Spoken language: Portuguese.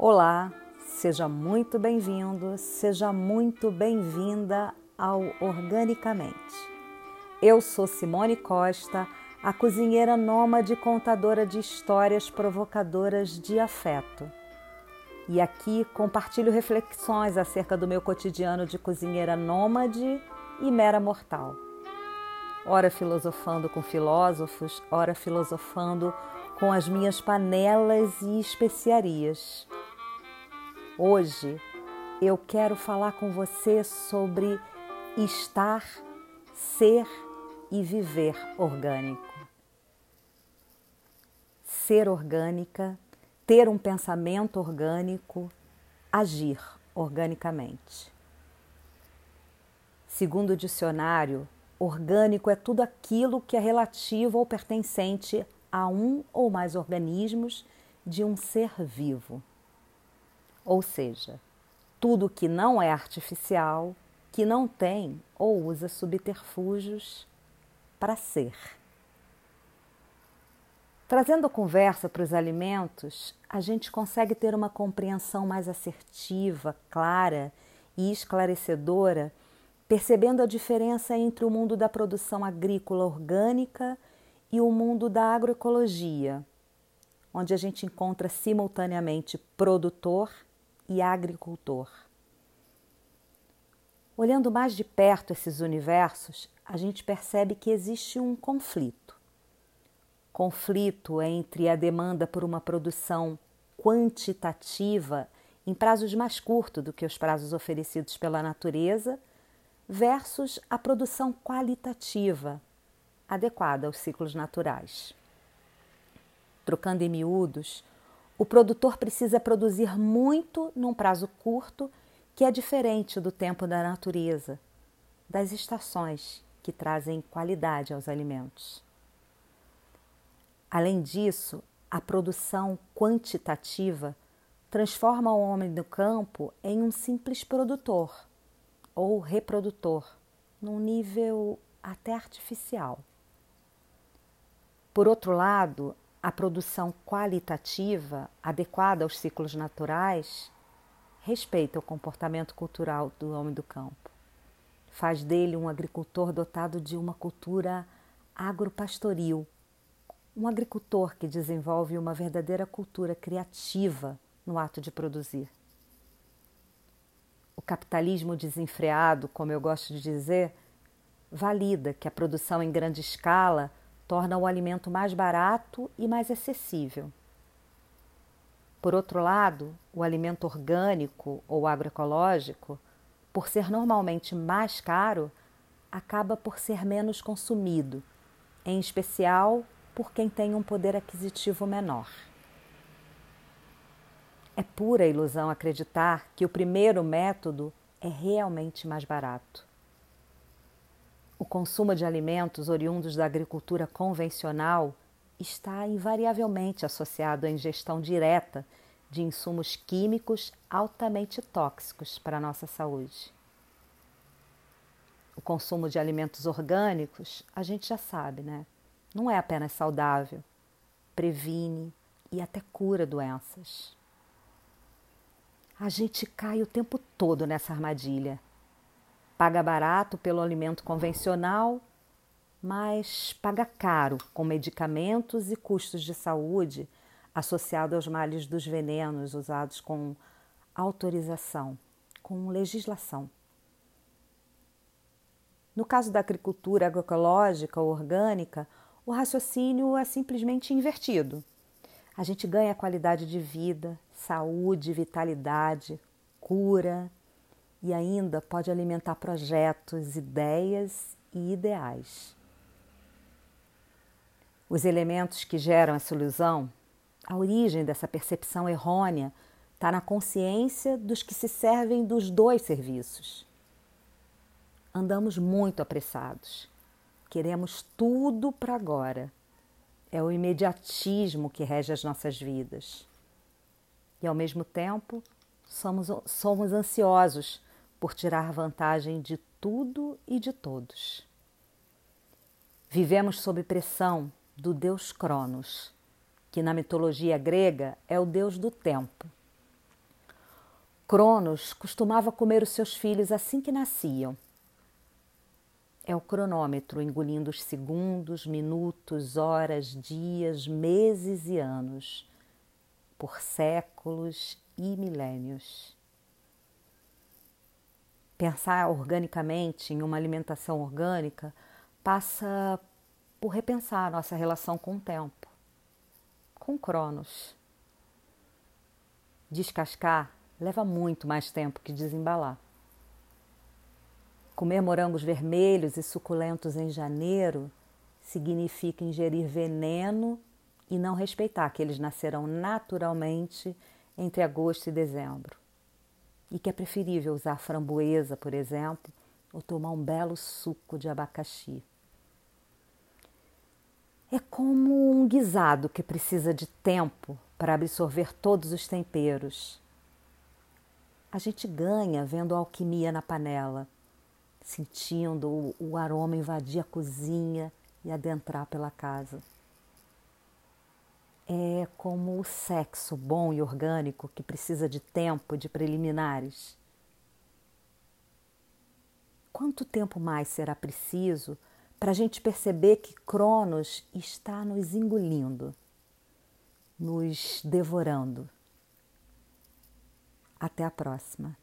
Olá, seja muito bem-vindo, seja muito bem-vinda ao Organicamente. Eu sou Simone Costa, a cozinheira nômade contadora de histórias provocadoras de afeto. E aqui compartilho reflexões acerca do meu cotidiano de cozinheira nômade e mera mortal. Ora filosofando com filósofos, ora filosofando com as minhas panelas e especiarias. Hoje eu quero falar com você sobre estar, ser e viver orgânico. Ser orgânica, ter um pensamento orgânico, agir organicamente. Segundo o dicionário, orgânico é tudo aquilo que é relativo ou pertencente a um ou mais organismos de um ser vivo. Ou seja, tudo que não é artificial, que não tem ou usa subterfúgios para ser. Trazendo a conversa para os alimentos, a gente consegue ter uma compreensão mais assertiva, clara e esclarecedora, percebendo a diferença entre o mundo da produção agrícola orgânica e o mundo da agroecologia, onde a gente encontra simultaneamente produtor e agricultor. Olhando mais de perto esses universos, a gente percebe que existe um conflito. Conflito entre a demanda por uma produção quantitativa em prazos mais curtos do que os prazos oferecidos pela natureza, versus a produção qualitativa, adequada aos ciclos naturais. Trocando em miúdos, o produtor precisa produzir muito num prazo curto, que é diferente do tempo da natureza, das estações que trazem qualidade aos alimentos. Além disso, a produção quantitativa transforma o homem do campo em um simples produtor ou reprodutor, num nível até artificial. Por outro lado, a produção qualitativa, adequada aos ciclos naturais, respeita o comportamento cultural do homem do campo. Faz dele um agricultor dotado de uma cultura agropastoril, um agricultor que desenvolve uma verdadeira cultura criativa no ato de produzir. O capitalismo desenfreado, como eu gosto de dizer, valida que a produção em grande escala torna o alimento mais barato e mais acessível. Por outro lado, o alimento orgânico ou agroecológico, por ser normalmente mais caro, acaba por ser menos consumido, em especial por quem tem um poder aquisitivo menor. É pura ilusão acreditar que o primeiro método é realmente mais barato. O consumo de alimentos oriundos da agricultura convencional está invariavelmente associado à ingestão direta de insumos químicos altamente tóxicos para a nossa saúde. O consumo de alimentos orgânicos, a gente já sabe, né? Não é apenas saudável, previne e até cura doenças. A gente cai o tempo todo nessa armadilha Paga barato pelo alimento convencional, mas paga caro com medicamentos e custos de saúde associados aos males dos venenos usados com autorização, com legislação. No caso da agricultura agroecológica ou orgânica, o raciocínio é simplesmente invertido. A gente ganha qualidade de vida, saúde, vitalidade, cura, e ainda pode alimentar projetos, ideias e ideais. Os elementos que geram essa ilusão, a origem dessa percepção errônea, está na consciência dos que se servem dos dois serviços. Andamos muito apressados, queremos tudo para agora. É o imediatismo que rege as nossas vidas. E ao mesmo tempo, somos, somos ansiosos por tirar vantagem de tudo e de todos. Vivemos sob pressão do deus Cronos, que na mitologia grega é o deus do tempo. Cronos costumava comer os seus filhos assim que nasciam. É o cronômetro engolindo os segundos, minutos, horas, dias, meses e anos, por séculos e milênios. Pensar organicamente em uma alimentação orgânica passa por repensar a nossa relação com o tempo, com Cronos. Descascar leva muito mais tempo que desembalar. Comer morangos vermelhos e suculentos em janeiro significa ingerir veneno e não respeitar que eles nascerão naturalmente entre agosto e dezembro. E que é preferível usar framboesa, por exemplo, ou tomar um belo suco de abacaxi. É como um guisado que precisa de tempo para absorver todos os temperos. A gente ganha vendo a alquimia na panela sentindo o, o aroma invadir a cozinha e adentrar pela casa. É como o sexo bom e orgânico que precisa de tempo, de preliminares. Quanto tempo mais será preciso para a gente perceber que Cronos está nos engolindo, nos devorando? Até a próxima.